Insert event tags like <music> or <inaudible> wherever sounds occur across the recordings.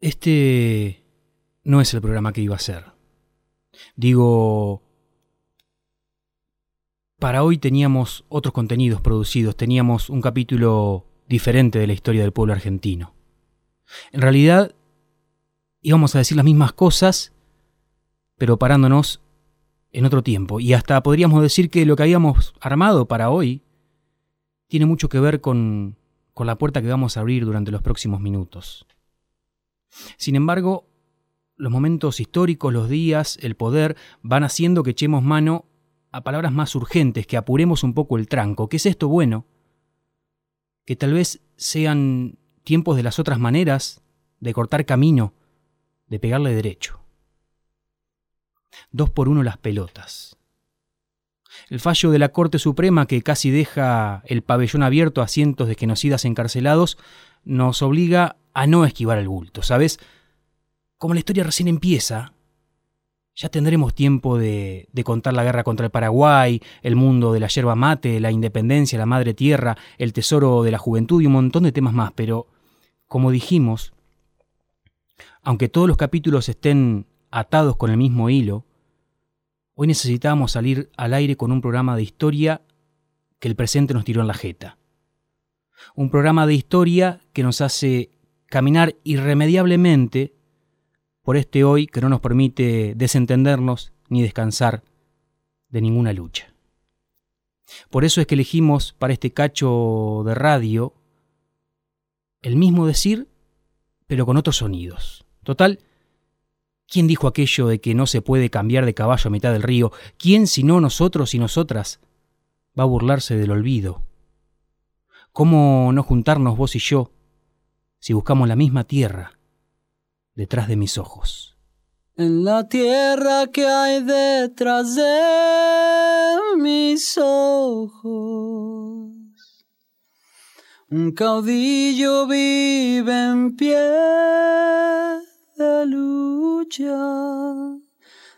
Este no es el programa que iba a ser. Digo, para hoy teníamos otros contenidos producidos, teníamos un capítulo diferente de la historia del pueblo argentino. En realidad, íbamos a decir las mismas cosas, pero parándonos en otro tiempo. Y hasta podríamos decir que lo que habíamos armado para hoy tiene mucho que ver con, con la puerta que vamos a abrir durante los próximos minutos. Sin embargo, los momentos históricos, los días, el poder, van haciendo que echemos mano a palabras más urgentes, que apuremos un poco el tranco. ¿Qué es esto bueno? Que tal vez sean tiempos de las otras maneras, de cortar camino, de pegarle derecho. Dos por uno las pelotas. El fallo de la Corte Suprema que casi deja el pabellón abierto a cientos de genocidas encarcelados nos obliga a no esquivar el bulto, ¿sabes? Como la historia recién empieza, ya tendremos tiempo de, de, contar la guerra contra el Paraguay, el mundo de la yerba mate, la independencia, la madre tierra, el tesoro de la juventud y un montón de temas más. Pero, como dijimos, aunque todos los capítulos estén atados con el mismo hilo, hoy necesitábamos salir al aire con un programa de historia que el presente nos tiró en la jeta. Un programa de historia que nos hace caminar irremediablemente por este hoy que no nos permite desentendernos ni descansar de ninguna lucha. Por eso es que elegimos para este cacho de radio el mismo decir, pero con otros sonidos. Total, ¿quién dijo aquello de que no se puede cambiar de caballo a mitad del río? ¿Quién, si no nosotros y nosotras, va a burlarse del olvido? ¿Cómo no juntarnos vos y yo si buscamos la misma tierra detrás de mis ojos. En la tierra que hay detrás de mis ojos, un caudillo vive en pie de lucha,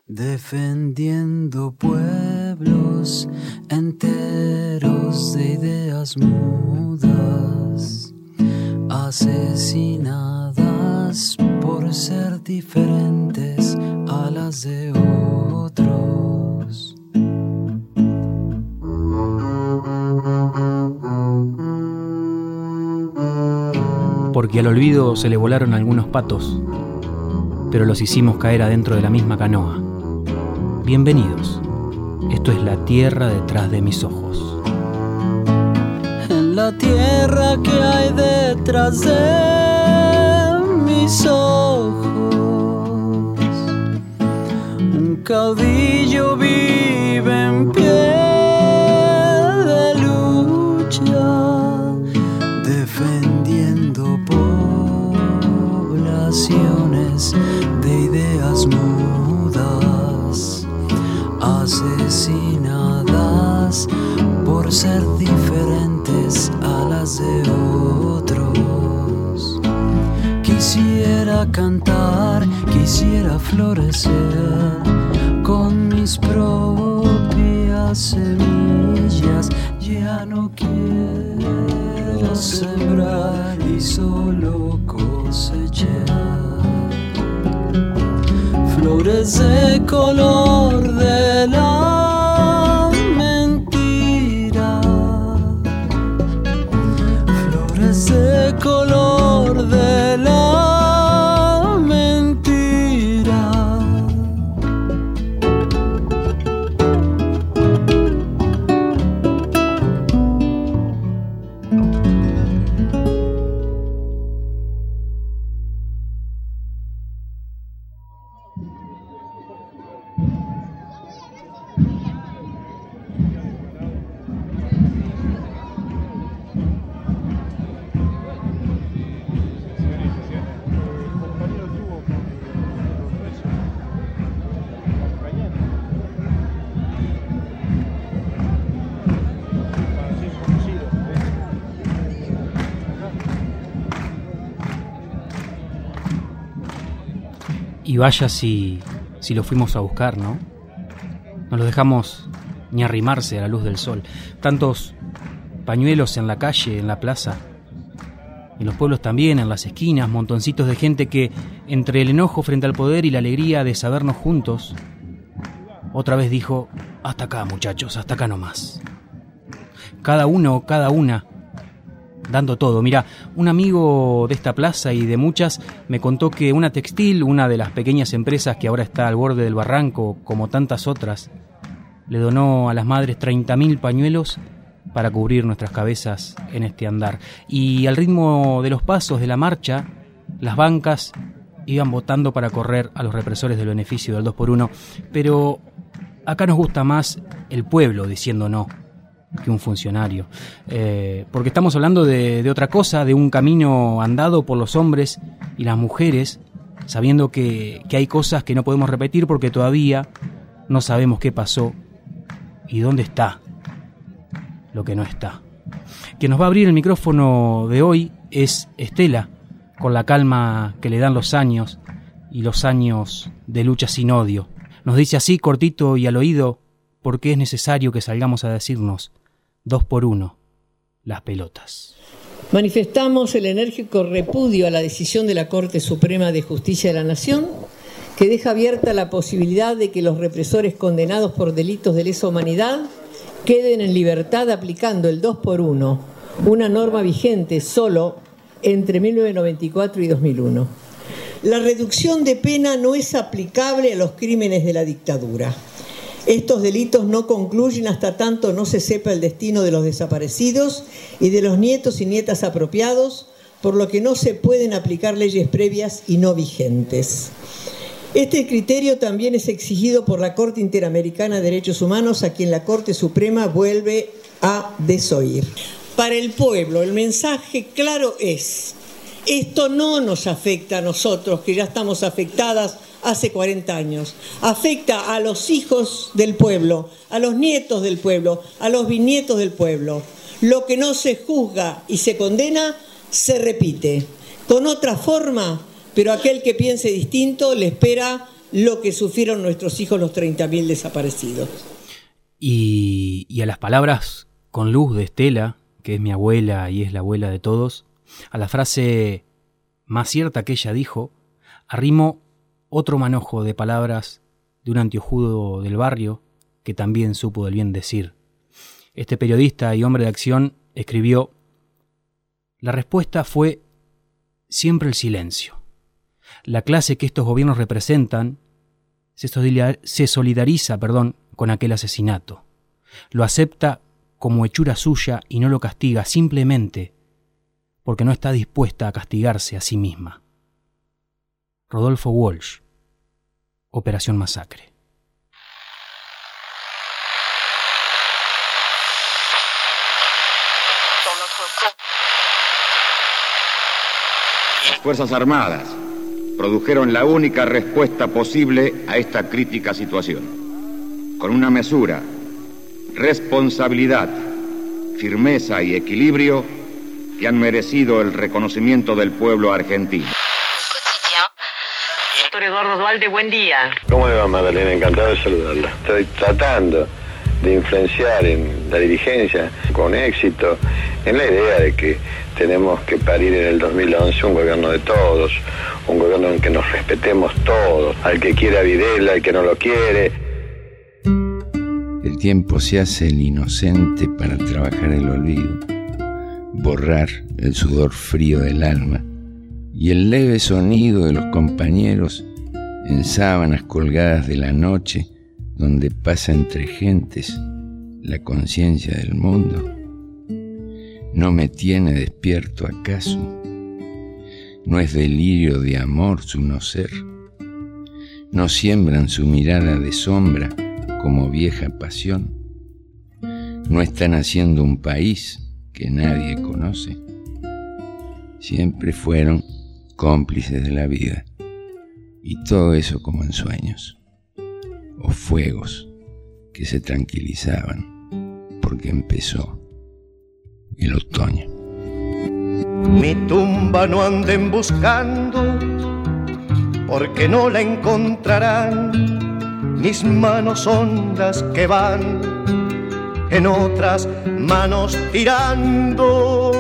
defendiendo pueblos enteros de ideas mudas, asesinadas por ser diferentes a las de otros. Porque al olvido se le volaron algunos patos, pero los hicimos caer adentro de la misma canoa. Bienvenidos. Esto es la tierra detrás de mis ojos. Tierra que hay detrás de mis ojos, un caudillo vive en pie de lucha, defendiendo poblaciones de ideas mudas, asesinadas por ser diferentes a las de otros. Quisiera cantar, quisiera florecer con mis propias semillas. Ya no quiero sembrar y solo cosechar flores de color de la vaya si, si lo fuimos a buscar, ¿no? No lo dejamos ni arrimarse a la luz del sol. Tantos pañuelos en la calle, en la plaza. En los pueblos también, en las esquinas, montoncitos de gente que, entre el enojo frente al poder y la alegría de sabernos juntos, otra vez dijo, hasta acá muchachos, hasta acá nomás. Cada uno, cada una, dando todo. Mira, un amigo de esta plaza y de muchas me contó que una textil, una de las pequeñas empresas que ahora está al borde del barranco, como tantas otras, le donó a las madres 30.000 pañuelos para cubrir nuestras cabezas en este andar. Y al ritmo de los pasos de la marcha, las bancas iban votando para correr a los represores del beneficio del 2 por 1 pero acá nos gusta más el pueblo diciendo no que un funcionario. Eh, porque estamos hablando de, otra cosa, de un camino andado por los hombres y las mujeres, sabiendo que, que hay cosas que no podemos repetir porque todavía no sabemos qué pasó y dónde está lo que no está. Quien nos va a abrir el micrófono de hoy es Estela, con la calma que le dan los años y los años de lucha sin odio. Nos dice así, cortito y al oído, porque es necesario que salgamos a decirnos, dos por uno, las pelotas. Manifestamos el enérgico repudio a la decisión de la Corte Suprema de Justicia de la Nación, que deja abierta la posibilidad de que los represores condenados por delitos de lesa humanidad queden en libertad aplicando el 2 por 1, una norma vigente solo entre 1994 y 2001. La reducción de pena no es aplicable a los crímenes de la dictadura. Estos delitos no concluyen hasta tanto no se sepa el destino de los desaparecidos y de los nietos y nietas apropiados, por lo que no se pueden aplicar leyes previas y no vigentes. Este criterio también es exigido por la Corte Interamericana de Derechos Humanos, a quien la Corte Suprema vuelve a desoír. Para el pueblo, el mensaje claro es, esto no nos afecta a nosotros, que ya estamos afectadas hace 40 años. Afecta a los hijos del pueblo, a los nietos del pueblo, a los bisnietos del pueblo. Lo que no se juzga y se condena se repite. Con otra forma, pero aquel que piense distinto le espera lo que sufrieron nuestros hijos los 30.000 desaparecidos. Y, y, a las palabras con luz de Estela, que es mi abuela y es la abuela de todos, a la frase más cierta que ella dijo, arrimo otro manojo de palabras de un antiojudo del barrio que también supo del bien decir. Este periodista y hombre de acción escribió, la respuesta fue siempre el silencio. La clase que estos gobiernos representan se solidariza perdón, con aquel asesinato. Lo acepta como hechura suya y no lo castiga simplemente porque no está dispuesta a castigarse a sí misma. Rodolfo Walsh, Operación Masacre. Las Fuerzas Armadas produjeron la única respuesta posible a esta crítica situación. Con una mesura, responsabilidad, firmeza y equilibrio que han merecido el reconocimiento del pueblo argentino. Doctor Eduardo Dualde, buen día. ¿Cómo le va, Magdalena? Encantado de saludarla. Estoy tratando de influenciar en la dirigencia con éxito en la idea de que tenemos que parir en el 2011 un gobierno de todos, un gobierno en que nos respetemos todos, al que quiera Videla, al que no lo quiere. El tiempo se hace el inocente para trabajar el olvido, borrar el sudor frío del alma y el leve sonido de los compañeros en sábanas colgadas de la noche donde pasa entre gentes la conciencia del mundo. ¿No me tiene despierto acaso? ¿No es delirio de amor su no ser? ¿No siembran su mirada de sombra como vieja pasión? ¿No están haciendo un país que nadie conoce? Siempre fueron cómplices de la vida y todo eso como en sueños o fuegos que se tranquilizaban porque empezó el otoño. Mi tumba no anden buscando, porque no la encontrarán. Mis manos hondas que van en otras manos tirando.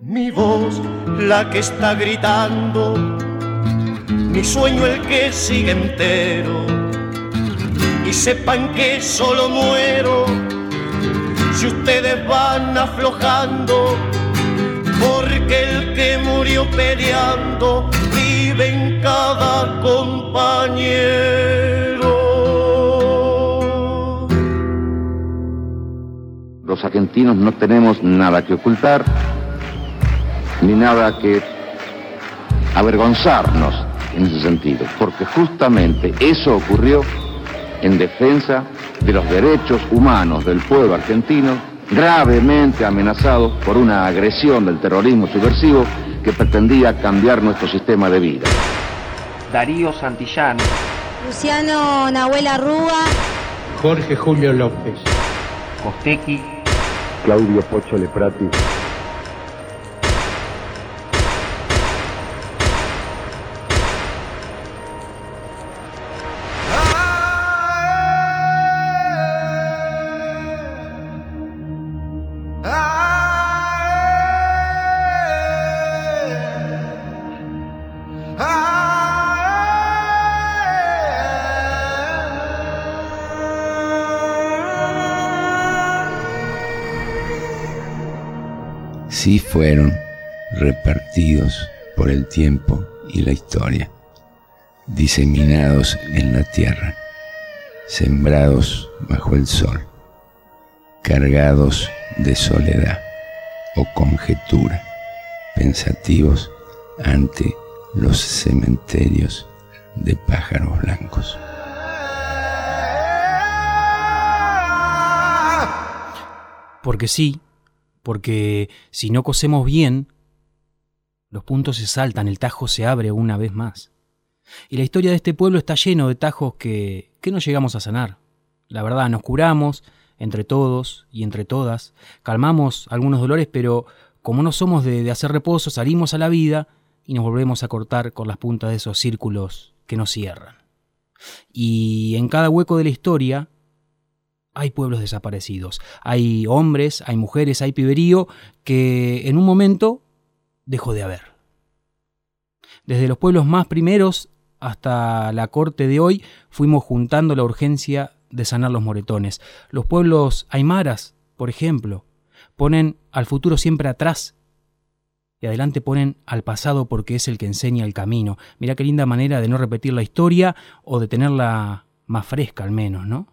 Mi voz, la que está gritando, mi sueño el que sigue entero. Y sepan que solo muero si ustedes van aflojando, porque el que murió peleando vive en cada compañero. Los argentinos no tenemos nada que ocultar, ni nada que avergonzarnos en ese sentido, porque justamente eso ocurrió en defensa de los derechos humanos del pueblo argentino, gravemente amenazado por una agresión del terrorismo subversivo que pretendía cambiar nuestro sistema de vida. Darío Santillán, Luciano Nahuel Rúa, Jorge Julio López, Costequi, Claudio Pocho Leprati. Fueron repartidos por el tiempo y la historia, diseminados en la tierra, sembrados bajo el sol, cargados de soledad o conjetura, pensativos ante los cementerios de pájaros blancos. Porque sí, porque si no cosemos bien, los puntos se saltan, el tajo se abre una vez más. Y la historia de este pueblo está lleno de tajos que, que no llegamos a sanar. La verdad, nos curamos entre todos y entre todas, calmamos algunos dolores, pero como no somos de, de hacer reposo, salimos a la vida y nos volvemos a cortar con las puntas de esos círculos que nos cierran. Y en cada hueco de la historia hay pueblos desaparecidos. Hay hombres, hay mujeres, hay piberío que en un momento dejó de haber. Desde los pueblos más primeros hasta la corte de hoy fuimos juntando la urgencia de sanar los moretones. Los pueblos aymaras, por ejemplo, ponen al futuro siempre atrás y adelante ponen al pasado porque es el que enseña el camino. Mirá qué linda manera de no repetir la historia o de tenerla más fresca al menos, ¿no?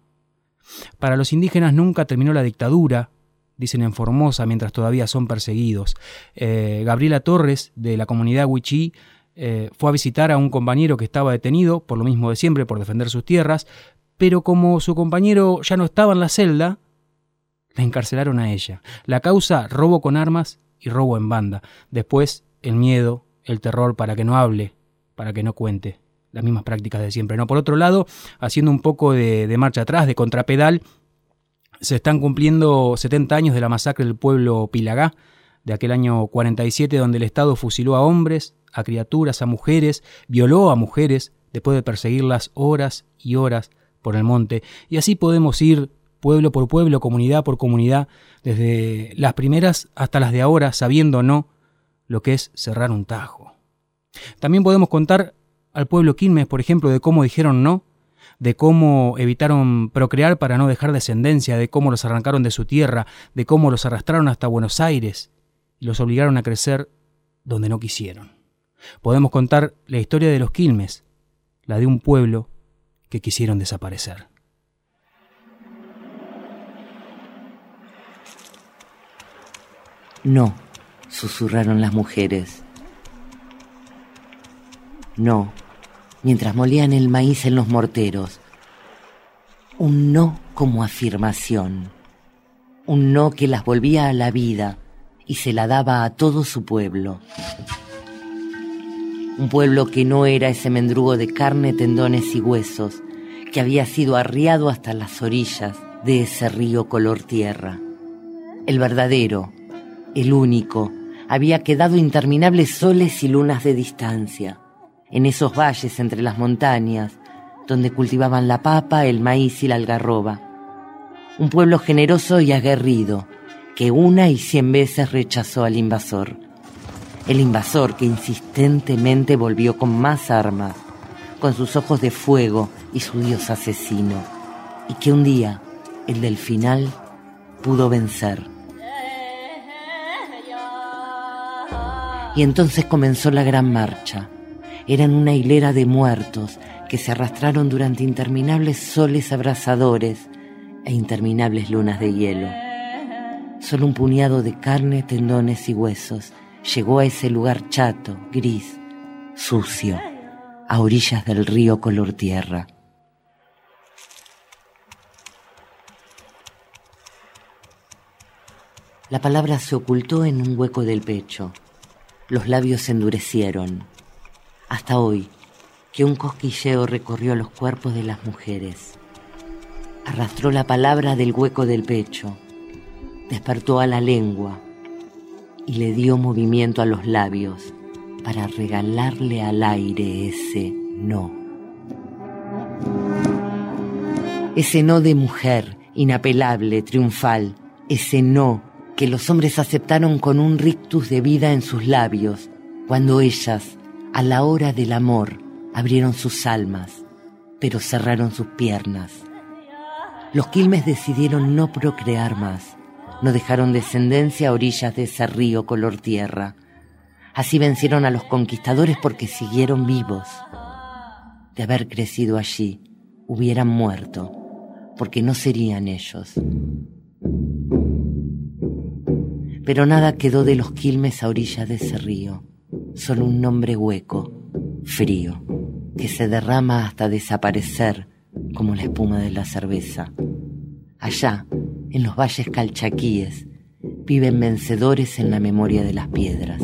Para los indígenas nunca terminó la dictadura, dicen en Formosa, mientras todavía son perseguidos. Eh, Gabriela Torres, de la comunidad Huichí, eh, fue a visitar a un compañero que estaba detenido, por lo mismo de siempre, por defender sus tierras, pero como su compañero ya no estaba en la celda, la encarcelaron a ella. La causa, robo con armas y robo en banda. Después, el miedo, el terror para que no hable, para que no cuente las mismas prácticas de siempre. ¿no? Por otro lado, haciendo un poco de, de marcha atrás, de contrapedal, se están cumpliendo 70 años de la masacre del pueblo Pilagá, de aquel año 47, donde el Estado fusiló a hombres, a criaturas, a mujeres, violó a mujeres, después de perseguirlas horas y horas por el monte. Y así podemos ir pueblo por pueblo, comunidad por comunidad, desde las primeras hasta las de ahora, sabiendo o no lo que es cerrar un tajo. También podemos contar al pueblo Quilmes, por ejemplo, de cómo dijeron no, de cómo evitaron procrear para no dejar descendencia, de cómo los arrancaron de su tierra, de cómo los arrastraron hasta Buenos Aires y los obligaron a crecer donde no quisieron. Podemos contar la historia de los Quilmes, la de un pueblo que quisieron desaparecer. No, susurraron las mujeres. No, mientras molían el maíz en los morteros. Un no como afirmación. Un no que las volvía a la vida y se la daba a todo su pueblo. Un pueblo que no era ese mendrugo de carne, tendones y huesos, que había sido arriado hasta las orillas de ese río color tierra. El verdadero, el único, había quedado interminables soles y lunas de distancia en esos valles entre las montañas, donde cultivaban la papa, el maíz y la algarroba. Un pueblo generoso y aguerrido, que una y cien veces rechazó al invasor. el invasor que insistentemente volvió con más armas, con sus ojos de fuego y su dios asesino, y que un día, el del final, pudo vencer. Y entonces comenzó la gran marcha. Eran una hilera de muertos que se arrastraron durante interminables soles abrasadores e interminables lunas de hielo. Solo un puñado de carne, tendones y huesos llegó a ese lugar chato, gris, sucio, a orillas del río color tierra. La palabra se ocultó en un hueco del pecho. Los labios se endurecieron. Hasta hoy, que un cosquilleo recorrió los cuerpos de las mujeres. Arrastró la palabra del hueco del pecho, despertó a la lengua y le dio movimiento a los labios para regalarle al aire ese no. Ese no de mujer, inapelable, triunfal, ese no que los hombres aceptaron con un rictus de vida en sus labios, cuando ellas, a la hora del amor, abrieron sus almas, pero cerraron sus piernas. Los quilmes decidieron no procrear más, no dejaron descendencia a orillas de ese río color tierra. Así vencieron a los conquistadores porque siguieron vivos. De haber crecido allí, hubieran muerto, porque no serían ellos. Pero nada quedó de los quilmes a orillas de ese río, solo un nombre hueco, frío, que se derrama hasta desaparecer como la espuma de la cerveza. Allá, en los valles calchaquíes, viven vencedores en la memoria de las piedras.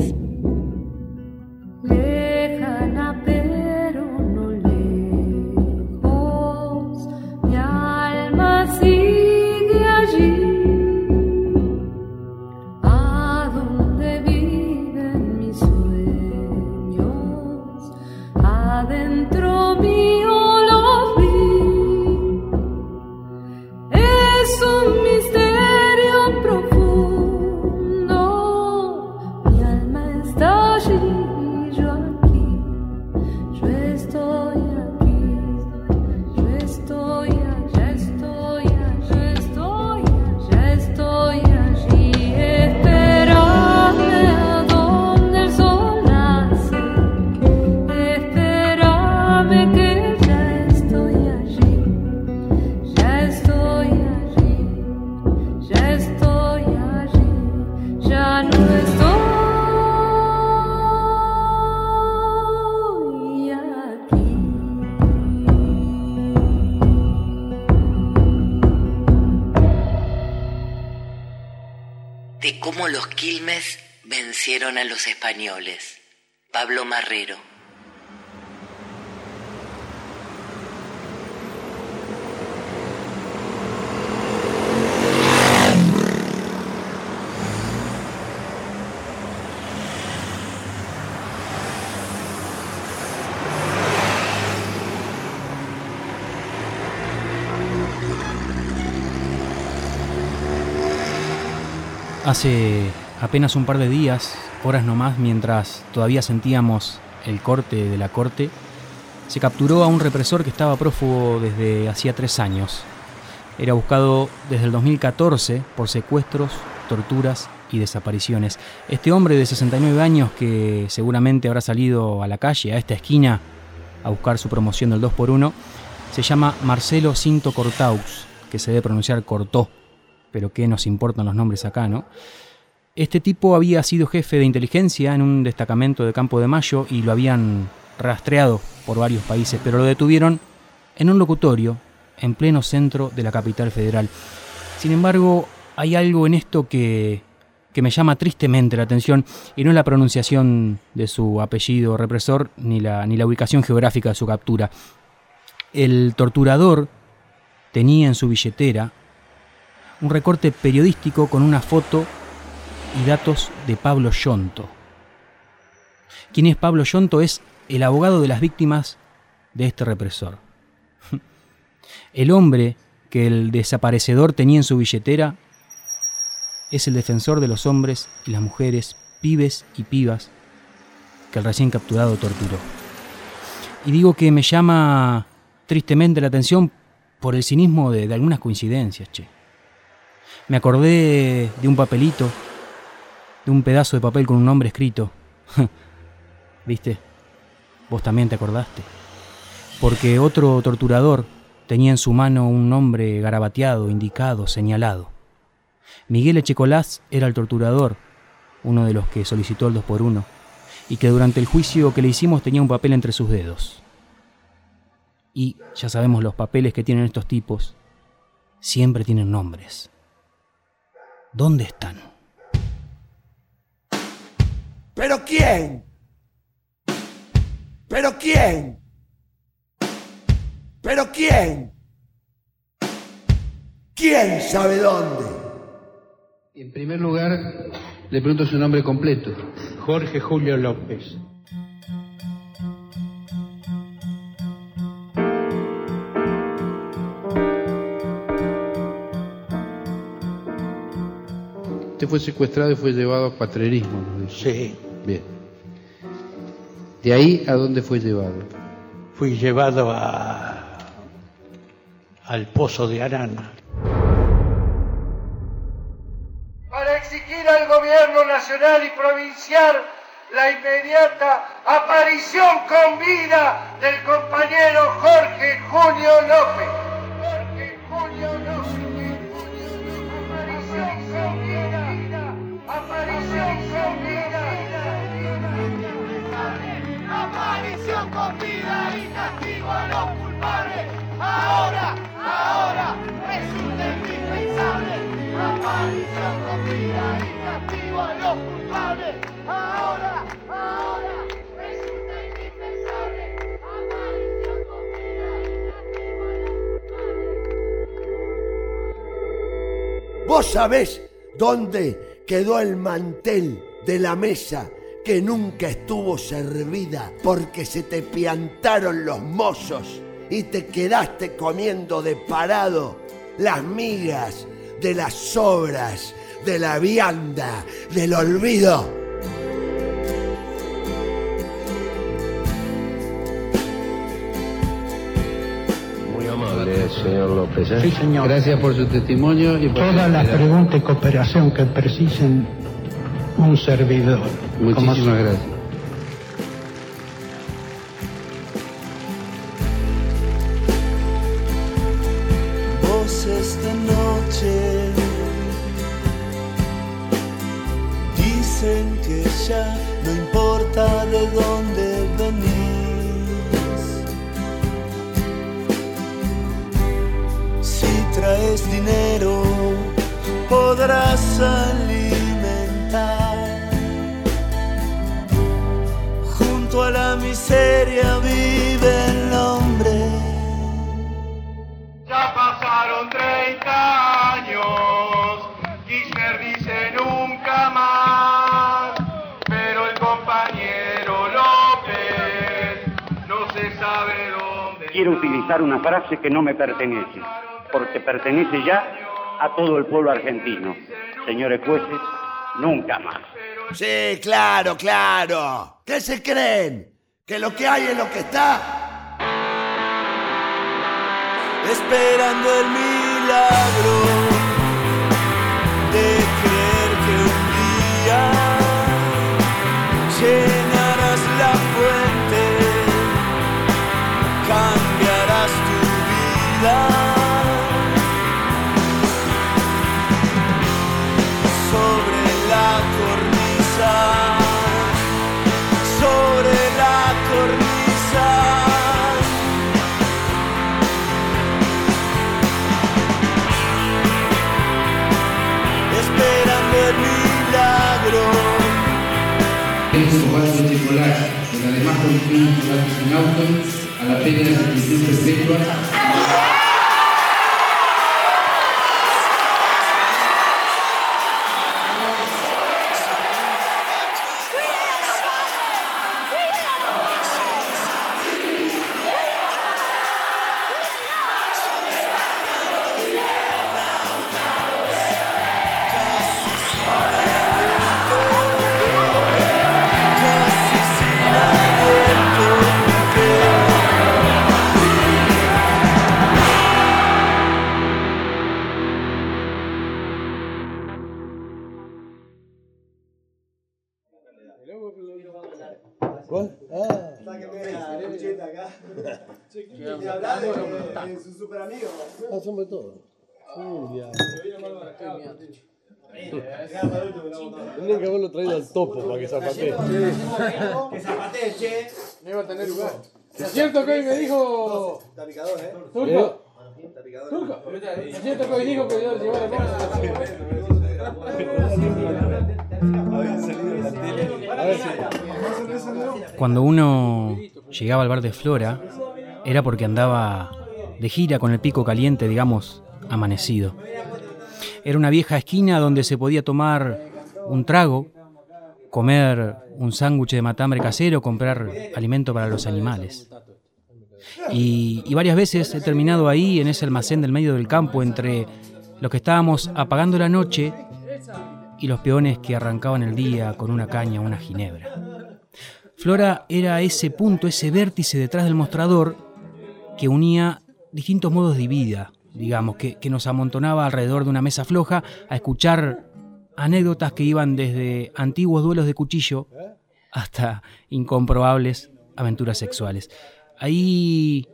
Pablo Marrero. Hace apenas un par de días horas nomás, mientras todavía sentíamos el corte de la corte, se capturó a un represor que estaba prófugo desde hacía tres años. Era buscado desde el 2014 por secuestros, torturas y desapariciones. Este hombre de 69 años que seguramente habrá salido a la calle, a esta esquina, a buscar su promoción del 2x1, se llama Marcelo Cinto Cortaux, que se debe pronunciar Cortó, pero qué nos importan los nombres acá, ¿no? Este tipo había sido jefe de inteligencia en un destacamento de Campo de Mayo y lo habían rastreado por varios países, pero lo detuvieron en un locutorio en pleno centro de la capital federal. Sin embargo, hay algo en esto que, que me llama tristemente la atención y no es la pronunciación de su apellido represor ni la, ni la ubicación geográfica de su captura. El torturador tenía en su billetera un recorte periodístico con una foto y datos de Pablo Yonto. ¿Quién es Pablo Yonto? Es el abogado de las víctimas de este represor. <laughs> El hombre que el desaparecedor tenía en su billetera es el defensor de los hombres y las mujeres, pibes y pibas, que el recién capturado torturó. Y digo que me llama tristemente la atención por el cinismo de, de algunas coincidencias, che. Me acordé de un papelito, de un pedazo de papel con un nombre escrito. <laughs> ¿Viste? Vos también te acordaste. Porque otro torturador tenía en su mano un nombre garabateado, indicado, señalado. Miguel Echecolás era el torturador, uno de los que solicitó el 2 por 1 y que durante el juicio que le hicimos tenía un papel entre sus dedos. Y ya sabemos los papeles que tienen estos tipos, siempre tienen nombres. ¿Dónde están? ¿Pero quién? ¿Pero quién? ¿Pero quién? ¿Quién sabe dónde? En primer lugar, le pregunto su nombre completo. Jorge Julio López. Fue secuestrado y fue llevado a patrerismo. ¿no? Sí. Bien. ¿De ahí a dónde fue llevado? Fui llevado a, al pozo de Arana. Para exigir al gobierno nacional y provincial la inmediata aparición con vida del compañero Jorge Julio López. Ahora, ahora, resulta indispensable. Aparición vida y castigo a los culpables. Ahora, ahora, resulta indispensable. Aparición vida y a los culpables. ¿Vos sabés dónde quedó el mantel de la mesa que nunca estuvo servida porque se te piantaron los mozos y te quedaste comiendo de parado las migas de las sobras, de la vianda, del olvido? Muy amable, señor López. ¿eh? Sí, señor. Gracias por su testimonio y por Todas las preguntas y cooperación que precisen un servidor. Muchísimas Como- gracias. Pertenece, porque pertenece ya a todo el pueblo argentino. Señores jueces, nunca más. Sí, claro, claro. ¿Qué se creen? ¿Que lo que hay es lo que está? esperando el milagro de creer que un día a la pena de prisión perpetua. Somos todos. Julia. Que haberlo traído al topo para que zapatee. Que zapatee, che. No iba a tener lugar. Es cierto que hoy me dijo. Está picador, eh. Turco. Turco. Es cierto que hoy dijo que iba a llevar a Cuando uno llegaba al bar de Flora, era porque andaba de gira con el pico caliente, digamos, amanecido. Era una vieja esquina donde se podía tomar un trago, comer un sándwich de matambre casero, comprar alimento para los animales. Y, varias veces he terminado ahí, en ese almacén del medio del campo, entre los que estábamos apagando la noche y los peones que arrancaban el día con una caña o una ginebra. Flora era ese punto, ese vértice detrás del mostrador que unía distintos modos de vida, digamos, que, nos amontonaba alrededor de una mesa floja a escuchar anécdotas que iban desde antiguos duelos de cuchillo hasta incomprobables aventuras sexuales. Ahí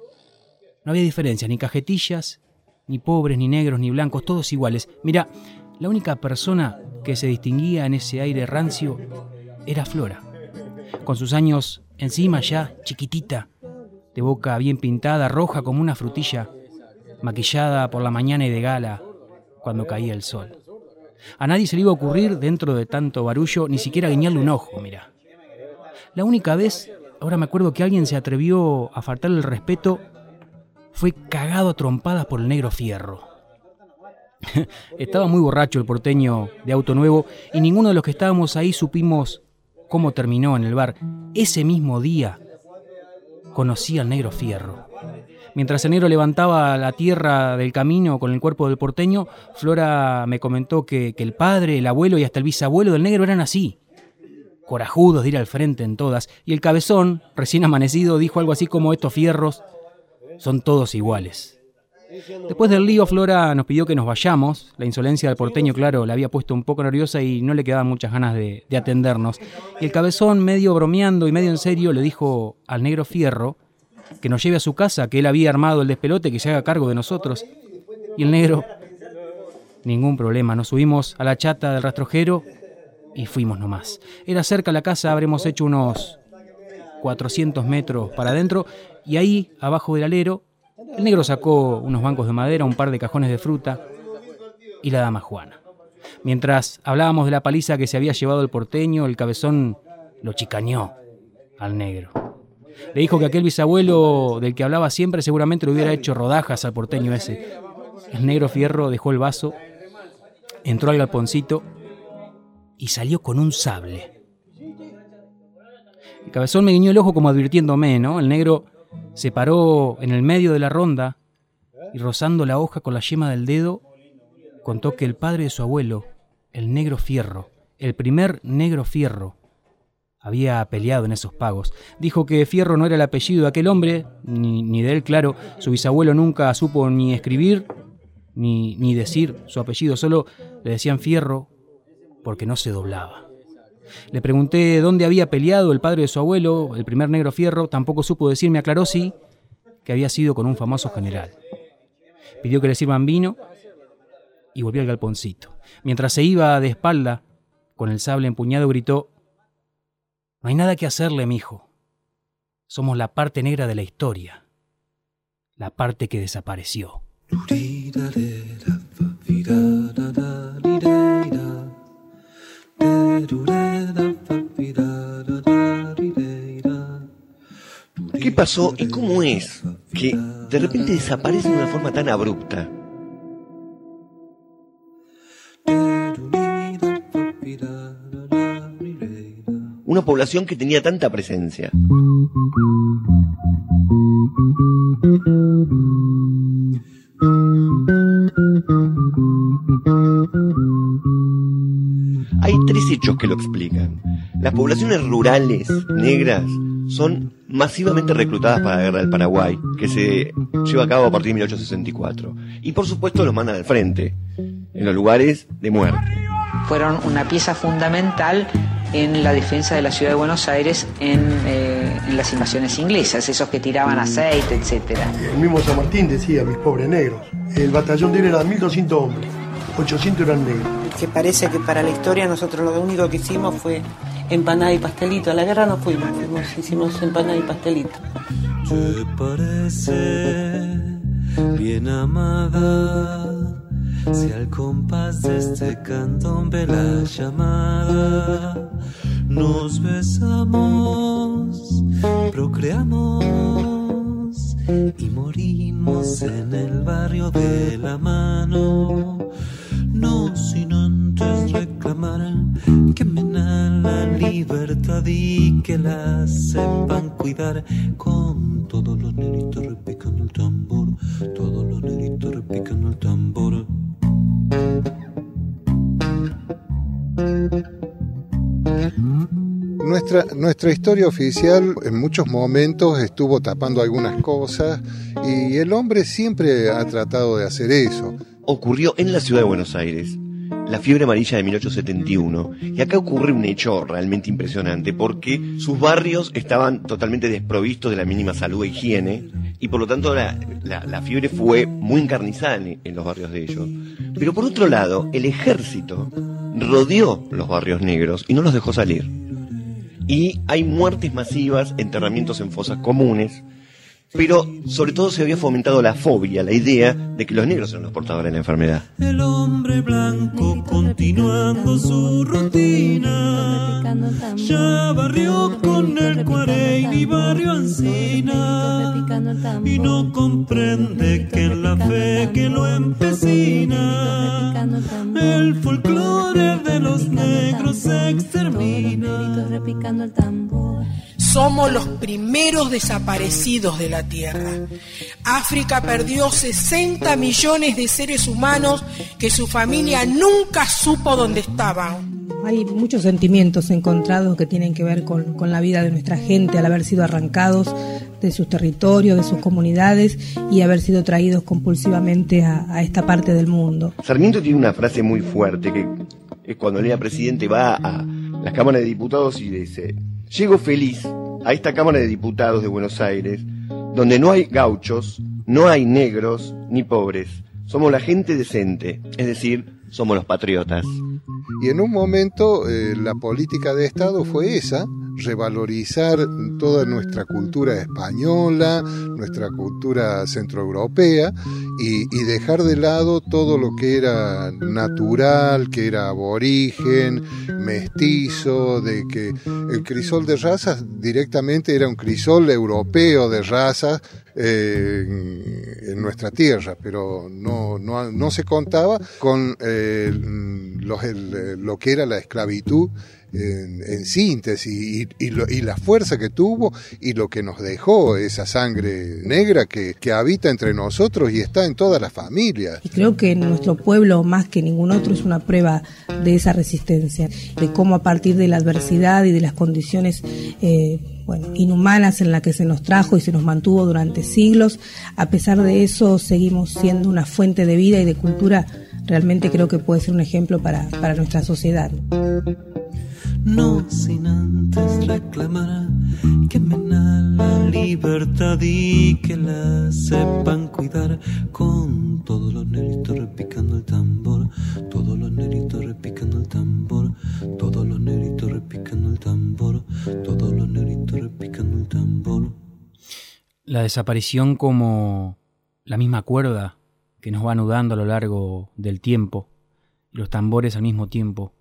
no había diferencia, ni cajetillas, ni pobres, ni negros, ni blancos, todos iguales. Mira, la única persona que se distinguía en ese aire rancio era Flora. Con sus años encima ya, chiquitita, de boca bien pintada, roja como una frutilla, maquillada por la mañana y de gala cuando caía el sol. A nadie se le iba a ocurrir, dentro de tanto barullo, ni siquiera guiñarle un ojo, mira. La única vez, ahora me acuerdo que alguien se atrevió a faltarle el respeto, fue cagado a trompadas por el negro fierro. <laughs> Estaba muy borracho el porteño de auto nuevo y ninguno de los que estábamos ahí supimos cómo terminó en el bar. Ese mismo día conocí al negro fierro. Mientras el negro levantaba la tierra del camino con el cuerpo del porteño, Flora me comentó que, que el padre, el abuelo y hasta el bisabuelo del negro eran así. Corajudos de ir al frente en todas. Y el cabezón, recién amanecido, dijo algo así como estos fierros son todos iguales. Después del lío, Flora nos pidió que nos vayamos. La insolencia del porteño, claro, la había puesto un poco nerviosa y no le quedaban muchas ganas de, de atendernos. Y el cabezón, medio bromeando y medio en serio, le dijo al negro fierro que nos lleve a su casa, que él había armado el despelote, que se haga cargo de nosotros. Y el negro, ningún problema, nos subimos a la chata del rastrojero y fuimos nomás. Era cerca la casa, habremos hecho unos 400 metros para adentro y ahí, abajo del alero, el negro sacó unos bancos de madera, un par de cajones de fruta y la dama Juana. Mientras hablábamos de la paliza que se había llevado el porteño, el cabezón lo chicañó al negro. Le dijo que aquel bisabuelo del que hablaba siempre seguramente le hubiera hecho rodajas al porteño ese. El negro fierro dejó el vaso, entró al galponcito y salió con un sable. El cabezón me guiñó el ojo como advirtiéndome, ¿no? El negro se paró en el medio de la ronda y rozando la hoja con la yema del dedo, contó que el padre de su abuelo, el negro fierro, el primer negro fierro, había peleado en esos pagos. Dijo que Fierro no era el apellido de aquel hombre, ni, ni de él, claro. Su bisabuelo nunca supo ni escribir, ni, ni decir su apellido, solo le decían Fierro porque no se doblaba. Le pregunté dónde había peleado el padre de su abuelo, el primer negro fierro, tampoco supo decirme, aclaró sí, que había sido con un famoso general. Pidió que le sirvan vino y volvió al galponcito. Mientras se iba de espalda, con el sable empuñado, gritó, No hay nada que hacerle, mijo. Somos la parte negra de la historia, la parte que desapareció. ¿Qué pasó y cómo es que de repente desaparece de una forma tan abrupta? Una población que tenía tanta presencia. Hay tres hechos que lo explican. Las poblaciones rurales negras son masivamente reclutadas para la guerra del Paraguay, que se lleva a cabo a partir de 1864. Y por supuesto los mandan al frente, en los lugares de muerte. fueron una pieza fundamental en la defensa de la ciudad de Buenos Aires en, eh, en las invasiones inglesas, esos que tiraban aceite, etc. El mismo San Martín decía, mis pobres negros. El batallón de él era 1.200 hombres, 800 eran negros. Que parece que para la historia nosotros lo único que hicimos fue empanada y pastelito. A la guerra no fuimos, fuimos hicimos empanada y pastelito. Te parece bien amada si al compás de este candombe la llamada nos besamos, procreamos y morimos en el barrio de la mano. Y que la sepan cuidar con todos los neritos repicando el tambor, todos los neritos repicando el tambor. Nuestra, nuestra historia oficial en muchos momentos estuvo tapando algunas cosas y el hombre siempre ha tratado de hacer eso. Ocurrió en la ciudad de Buenos Aires la fiebre amarilla de 1871. Y acá ocurre un hecho realmente impresionante porque sus barrios estaban totalmente desprovistos de la mínima salud e higiene y por lo tanto la, fiebre fue muy encarnizada en, en los barrios de ellos. Pero por otro lado, el ejército rodeó los barrios negros y no los dejó salir. Y hay muertes masivas, enterramientos en fosas comunes, pero sobre todo se había fomentado la fobia, la idea de que los negros eran los portadores de la enfermedad. El hombre blanco continuando su rutina, ya barrió con el cuarey y barrio Ancina, y no comprende que en la fe que lo empecina, el folclore de los negros se extermina somos los primeros desaparecidos de la Tierra. África perdió 60 millones de seres humanos que su familia nunca supo dónde estaban. Hay muchos sentimientos encontrados que tienen que ver con, la vida de nuestra gente al haber sido arrancados de sus territorios, de sus comunidades y haber sido traídos compulsivamente a, a esta parte del mundo. Sarmiento tiene una frase muy fuerte que es cuando el presidente va a las cámaras de diputados y dice, llego feliz a esta Cámara de Diputados de Buenos Aires, donde no hay gauchos, no hay negros ni pobres. Somos la gente decente, es decir, somos los patriotas. Y en un momento eh, la política de Estado fue esa, revalorizar toda nuestra cultura española, nuestra cultura centroeuropea y, y, dejar de lado todo lo que era natural, que era aborigen, mestizo, de que el crisol de razas directamente era un crisol europeo de razas eh, en nuestra tierra, pero no, no, no se contaba con eh, lo que era la esclavitud en, síntesis y, y, la fuerza que tuvo y lo que nos dejó esa sangre negra que, habita entre nosotros y está en todas las familias. Y creo que nuestro pueblo, más que ningún otro, es una prueba de esa resistencia, de cómo a partir de la adversidad y de las condiciones eh, inhumanas en las que se nos trajo y se nos mantuvo durante siglos, a pesar de eso seguimos siendo una fuente de vida y de cultura, realmente creo que puede ser un ejemplo para nuestra sociedad no sin antes reclamar que me la libertad y que la sepan cuidar con todos los neritos repicando el tambor, todos los neritos repicando el tambor, todos los neritos repicando el tambor, todos los neritos repicando el tambor. La desaparición como la misma cuerda que nos va anudando a lo largo del tiempo, los tambores al mismo tiempo,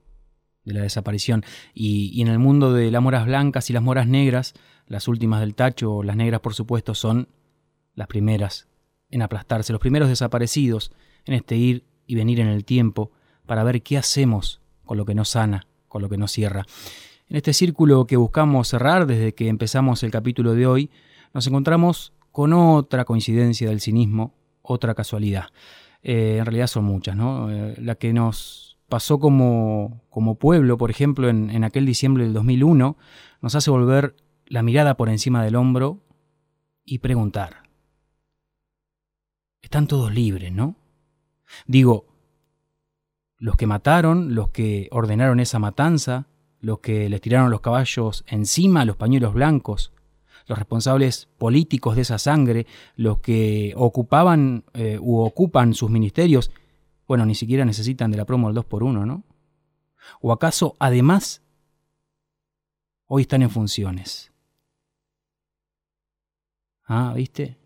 de la desaparición. Y, en el mundo de las moras blancas y las moras negras, las últimas del tacho, las negras por supuesto, son las primeras en aplastarse, los primeros desaparecidos en este ir y venir en el tiempo para ver qué hacemos con lo que nos sana, con lo que nos cierra. En este círculo que buscamos cerrar desde que empezamos el capítulo de hoy, nos encontramos con otra coincidencia del cinismo, otra casualidad. Eh, en realidad son muchas, ¿no? Eh, la que nos pasó como, como pueblo, por ejemplo, en, en, aquel diciembre del 2001, nos hace volver la mirada por encima del hombro y preguntar. Están todos libres, ¿no? Digo, los que mataron, los que ordenaron esa matanza, los que les tiraron los caballos encima, los pañuelos blancos, los responsables políticos de esa sangre, los que ocupaban eh, u ocupan sus ministerios, bueno, ni siquiera necesitan de la promo del 2 por 1 ¿no? ¿O acaso, además, hoy están en funciones? Ah, ¿viste?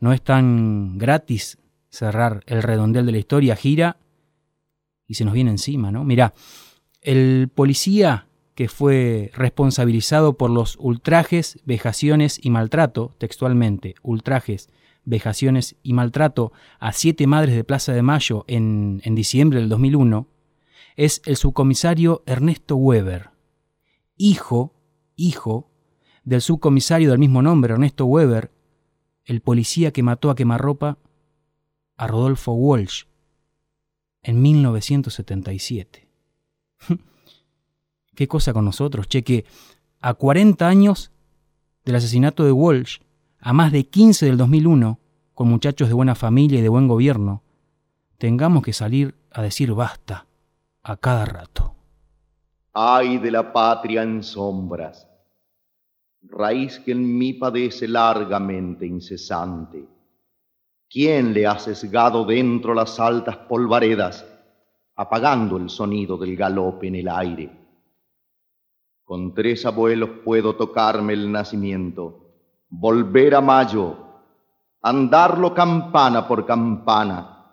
No es tan gratis cerrar el redondel de la historia, gira y se nos viene encima, ¿no? Mirá, el policía que fue responsabilizado por los ultrajes, vejaciones y maltrato, textualmente, ultrajes, vejaciones y maltrato a siete madres de Plaza de Mayo en, en diciembre del 2001, es el subcomisario Ernesto Weber, hijo, hijo del subcomisario del mismo nombre, Ernesto Weber, el policía que mató a quemarropa a Rodolfo Walsh en 1977. <laughs> ¿Qué cosa con nosotros? Che, que a 40 años del asesinato de Walsh, a más de 15 del 2001, con muchachos de buena familia y de buen gobierno, tengamos que salir a decir basta a cada rato. Ay de la patria en sombras, raíz que en mí padece largamente incesante. ¿Quién le ha sesgado dentro las altas polvaredas, apagando el sonido del galope en el aire? Con tres abuelos puedo tocarme el nacimiento, volver a mayo, andarlo campana por campana,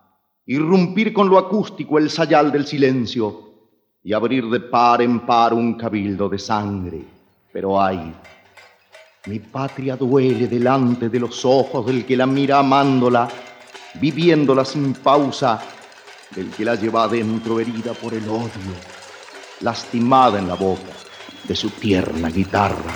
irrumpir con lo acústico el sayal del silencio y abrir de par en par un cabildo de sangre. Pero ay, mi patria duele delante de los ojos del que la mira amándola, viviéndola sin pausa, del que la lleva adentro herida por el odio, lastimada en la boca de su tierna guitarra.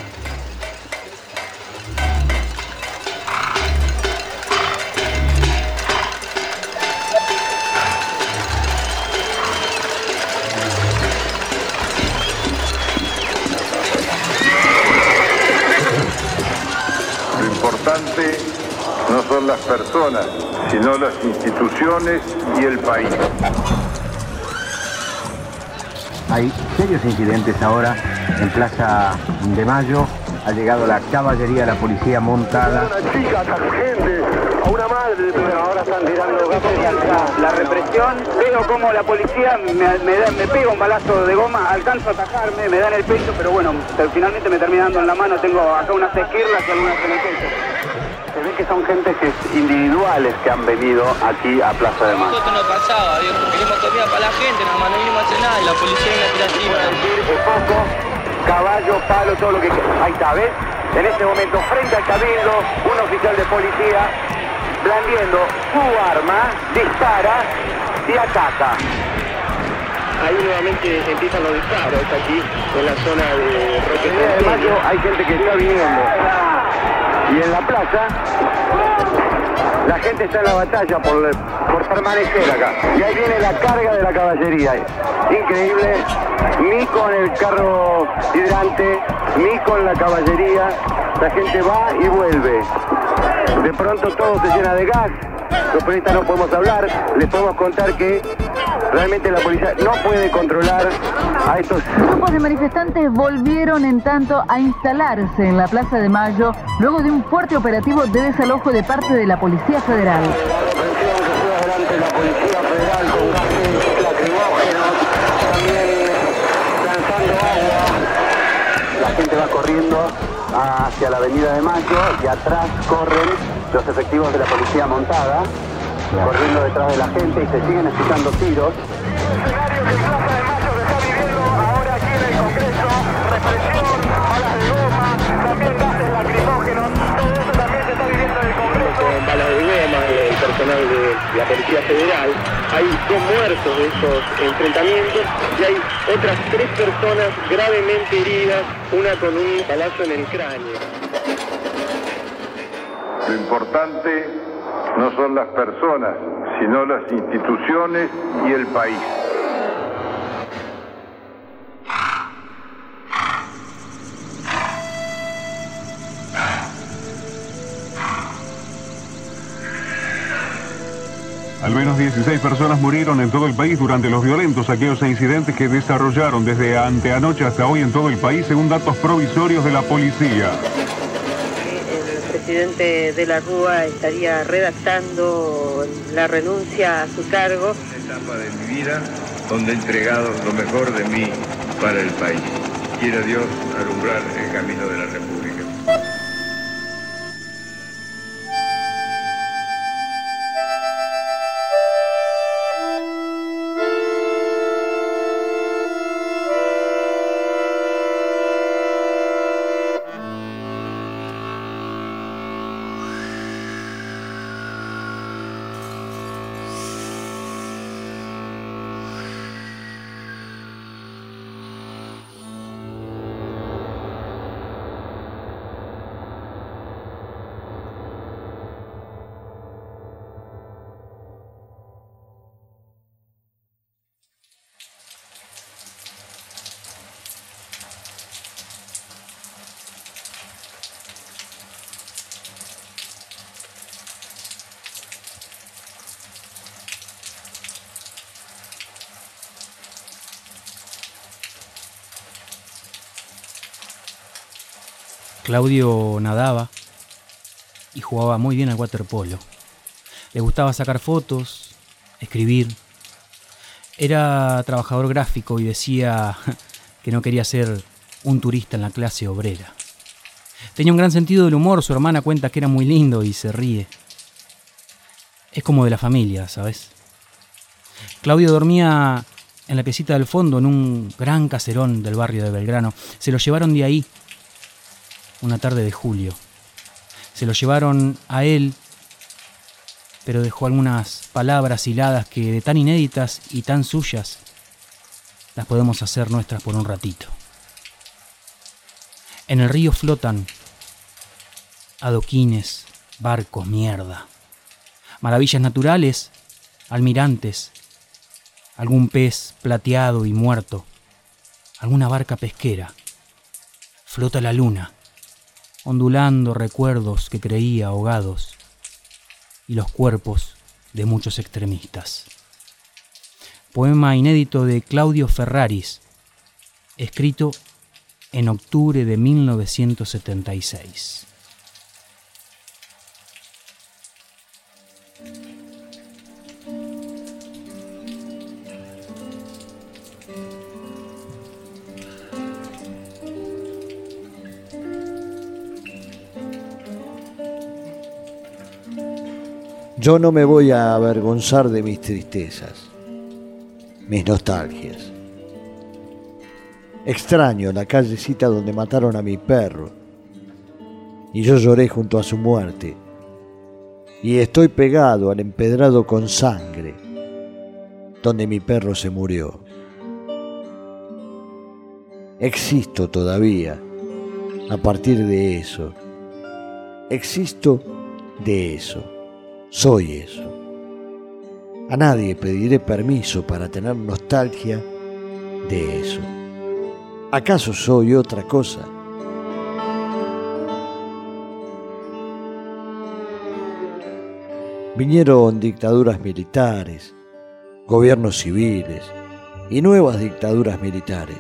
Son las personas, sino las instituciones y el país. Hay serios incidentes ahora en Plaza de Mayo. Ha llegado la caballería, la policía montada. Una chica, gente, a una madre, pero ahora están tirando gases. La represión, veo como la policía me, me, da- me pega un balazo de goma, alcanzo a atajarme, me da en el pecho, pero bueno, te- finalmente me termina dando en la mano, tengo acá unas esquirlas y algunas en el pecho. Ve que son gente que individuales que han venido aquí a Plaza de Mayo. Nosotros no pasaba, viejo. Queremos comida para la gente, no a hacer nada y la policía viene a tirar encima. Es poco, caballo, palo, todo lo que Ahí está, ¿ves? En este momento, frente al cabildo, un oficial de policía blandiendo su arma, dispara y ataca. Ahí nuevamente empiezan los disparos aquí en la zona de Roque En hay gente que está viniendo. Y en la plaza, la gente está en la batalla por, por permanecer acá. Y ahí viene la carga de la caballería. Increíble, ni con el carro hidrante, ni con la caballería. La gente va y vuelve. De pronto todo se llena de gas. Los periodistas no podemos hablar. Les podemos contar que realmente la policía no puede controlar a estos Grupos de manifestantes volvieron en tanto a instalarse en la Plaza de Mayo luego de un fuerte operativo de desalojo de parte de la Policía Federal. la Policía Federal con gases lacrimógenos, también lanzando agua. La gente va corriendo hacia la Avenida de Mayo y atrás corren los efectivos de la Policía montada, corriendo detrás de la gente y se siguen escuchando tiros. personal de la Policía Federal. Hay dos muertos de esos enfrentamientos y hay otras tres personas gravemente heridas, una con un balazo en el cráneo. Lo importante no son las personas, sino las instituciones y el país. Al menos 16 personas murieron en todo el país durante los violentos saqueos e incidentes que desarrollaron desde anteanoche hasta hoy en todo el país, según datos provisorios de la policía. Presidente de la Rúa estaría redactando la renuncia a su cargo. etapa de mi vida donde he entregado lo mejor de mí para el país. Quiera Dios alumbrar el camino de la República. Claudio nadaba y jugaba muy bien al waterpolo. Le gustaba sacar fotos, escribir. Era trabajador gráfico y decía <laughs> que no quería ser un turista en la clase obrera. Tenía un gran sentido del humor, su hermana cuenta que era muy lindo y se ríe. Es como de la familia, ¿sabes? Claudio dormía en la piecita del fondo, en un gran caserón del barrio de Belgrano. Se lo llevaron de ahí una tarde de julio. Se lo llevaron a él, pero dejó algunas palabras hiladas que de tan inéditas y tan suyas las podemos hacer nuestras por un ratito. En el río flotan adoquines, barcos, mierda, maravillas naturales, almirantes, algún pez plateado y muerto, alguna barca pesquera. Flota la luna, ondulando recuerdos que creía ahogados y los cuerpos de muchos extremistas. Poema inédito de Claudio Ferraris, escrito en octubre de 1976. Yo no me voy a avergonzar de mis tristezas, mis nostalgias. Extraño la callecita donde mataron a mi perro y yo lloré junto a su muerte y estoy pegado al empedrado con sangre donde mi perro se murió. Existo todavía a partir de eso. Existo de eso. Soy eso. A nadie pediré permiso para tener nostalgia de eso. ¿Acaso soy otra cosa? Vinieron dictaduras militares, gobiernos civiles y nuevas dictaduras militares.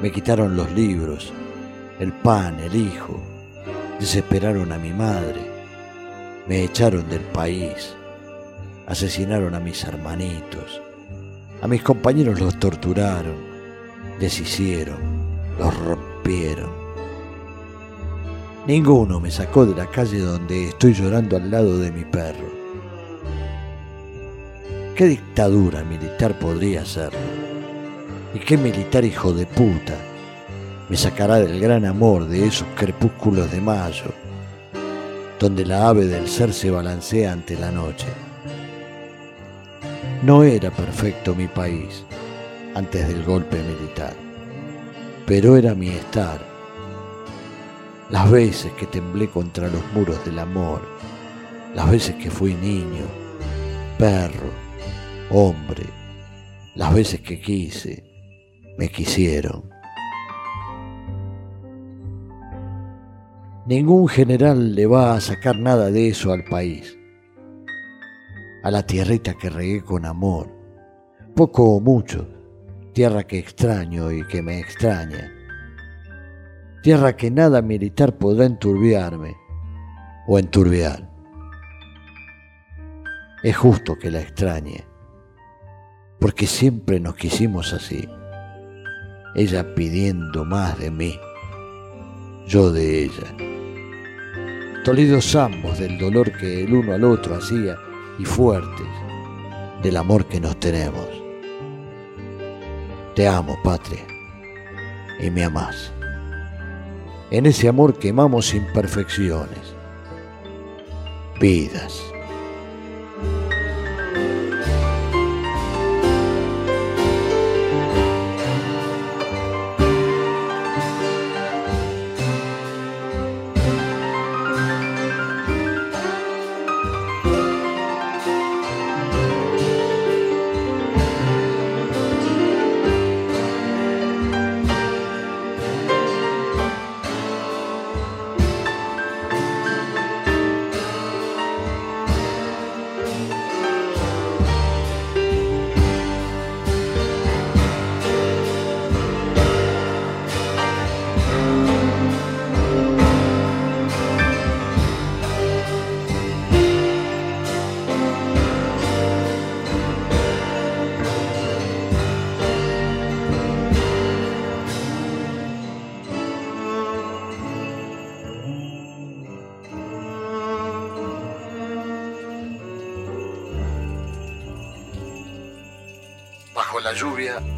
Me quitaron los libros, el pan, el hijo, desesperaron a mi madre, me echaron del país, asesinaron a mis hermanitos, a mis compañeros los torturaron, deshicieron, los rompieron. Ninguno me sacó de la calle donde estoy llorando al lado de mi perro. ¿Qué dictadura militar podría ser? ¿Y qué militar hijo de puta me sacará del gran amor de esos crepúsculos de mayo, donde la ave del ser se balancea ante la noche? No era perfecto mi país antes del golpe militar, pero era mi estar las veces que temblé contra los muros del amor, las veces que fui niño, perro, hombre, las veces que quise, me quisieron. Ningún general le va a sacar nada de eso al país. a la tierrita que regué con amor, poco o mucho, tierra que extraño y que me extraña, tierra que nada militar podrá enturbiarme o enturbiar. Es justo que la extrañe, porque siempre nos quisimos así, ella pidiendo más de mí, yo de ella. Dolidos ambos del dolor que el uno al otro hacía y fuertes del amor que nos tenemos. Te amo, patria, y me amas. En ese amor quemamos imperfecciones, vidas.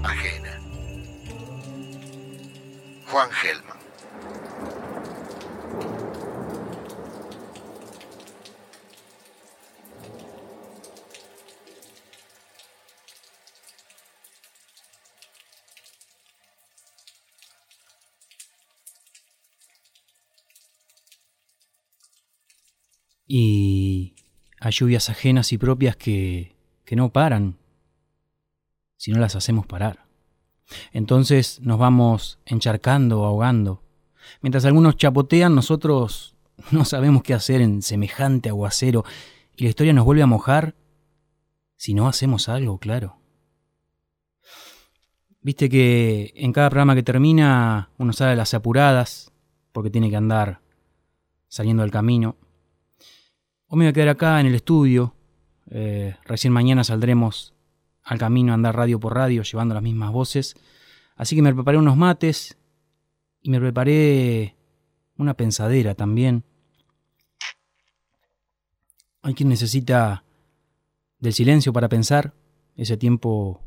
Ajena. Juan Gelman. Y hay lluvias ajenas y propias que, que no paran si no las hacemos parar. Entonces nos vamos encharcando, ahogando. Mientras algunos chapotean, nosotros <laughs> no sabemos qué hacer en semejante aguacero y la historia nos vuelve a mojar si no hacemos algo, claro. Viste que en cada programa que termina uno sale a las apuradas porque tiene que andar saliendo del camino. O me voy a quedar acá en el estudio. Eh, recién mañana saldremos al camino a andar radio por radio llevando las mismas voces. Así que me preparé unos mates y me preparé una pensadera también. Hay quien necesita del silencio para pensar, ese tiempo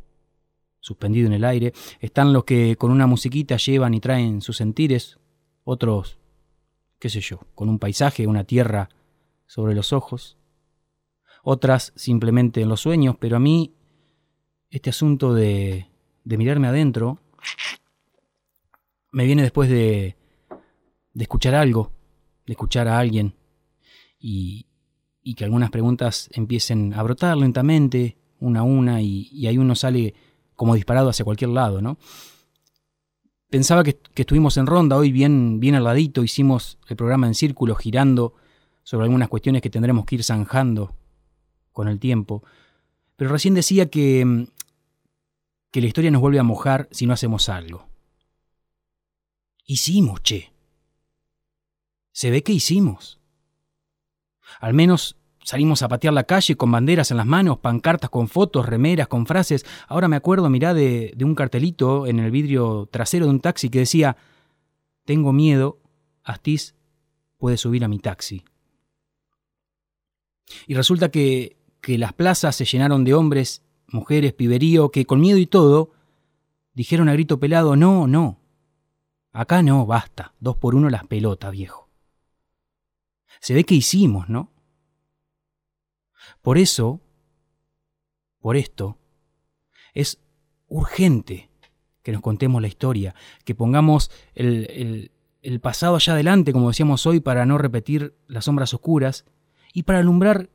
suspendido en el aire. Están los que con una musiquita llevan y traen sus sentires, otros, qué sé yo, con un paisaje, una tierra sobre los ojos. Otras simplemente en los sueños, pero a mí este asunto de, de mirarme adentro me viene después de, de escuchar algo, de escuchar a alguien y, y, que algunas preguntas empiecen a brotar lentamente, una a una, y, y, ahí uno sale como disparado hacia cualquier lado, ¿no? Pensaba que, que estuvimos en ronda hoy bien, bien al ladito, hicimos el programa en círculo, girando sobre algunas cuestiones que tendremos que ir zanjando con el tiempo. Pero recién decía que que la historia nos vuelve a mojar si no hacemos algo. Hicimos, che. Se ve que hicimos. Al menos salimos a patear la calle con banderas en las manos, pancartas con fotos, remeras, con frases. Ahora me acuerdo, mirá, de, un cartelito en el vidrio trasero de un taxi que decía, tengo miedo, Astiz puede subir a mi taxi. Y resulta que, que las plazas se llenaron de hombres mujeres, piberío, que con miedo y todo, dijeron a grito pelado, no, no, acá no, basta, dos por uno las pelotas, viejo. Se ve que hicimos, ¿no? Por eso, por esto, es urgente que nos contemos la historia, que pongamos el, el, el pasado allá adelante, como decíamos hoy, para no repetir las sombras oscuras y para alumbrar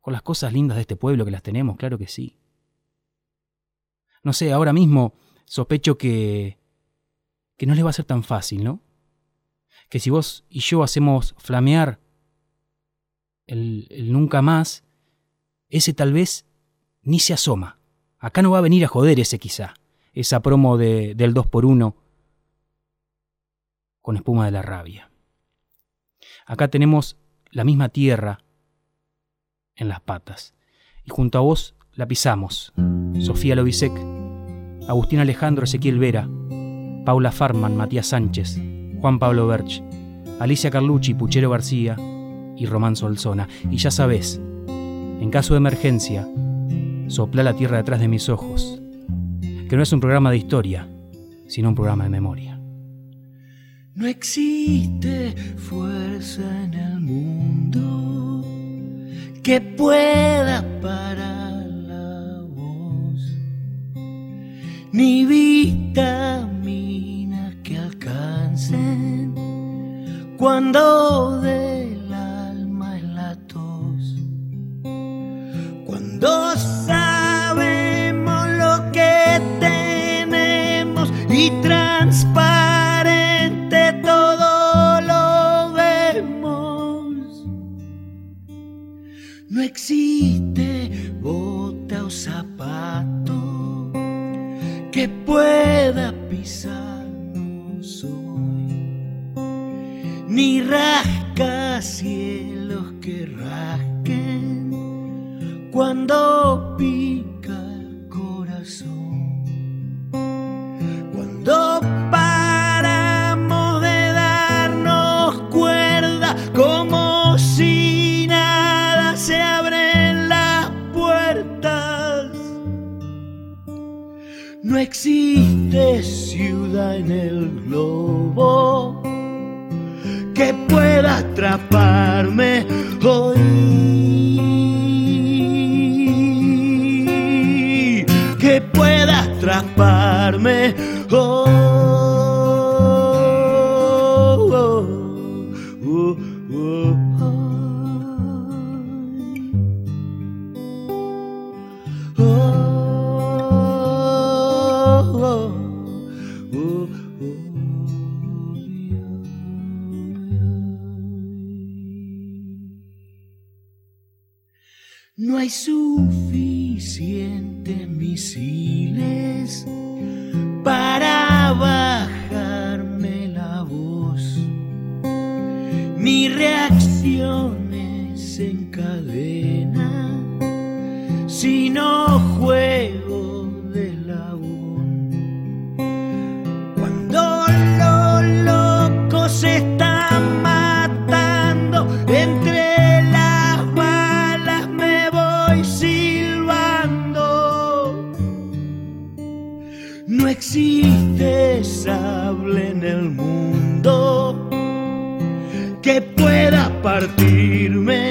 con las cosas lindas de este pueblo que las tenemos, claro que sí. No sé, ahora mismo sospecho que... que no les va a ser tan fácil, ¿no? Que si vos y yo hacemos flamear el, nunca más, ese tal vez ni se asoma. Acá no va a venir a joder ese quizá, esa promo de, del 2x1 con espuma de la rabia. Acá tenemos la misma tierra en las patas. Y junto a vos la pisamos. Sofía Lovisek, Agustín Alejandro Ezequiel Vera, Paula Farman, Matías Sánchez, Juan Pablo Berch, Alicia Carlucci, Puchero García y Román Solzona. Y ya sabés, en caso de emergencia, sopla la tierra detrás de mis ojos, que no es un programa de historia, sino un programa de memoria. No existe fuerza en el mundo que pueda parar ni vitaminas que alcancen cuando del alma es la tos, cuando sabemos lo que tenemos y transparente todo lo vemos. No existe bota o zapato que pueda pisarnos hoy, ni rascacielos que rasquen cuando existe ciudad en el globo que pueda atraparme hoy. Que pueda atraparme hoy. Suficientes misiles para bajarme la voz, ni reacciones existe sable en el mundo que pueda partirme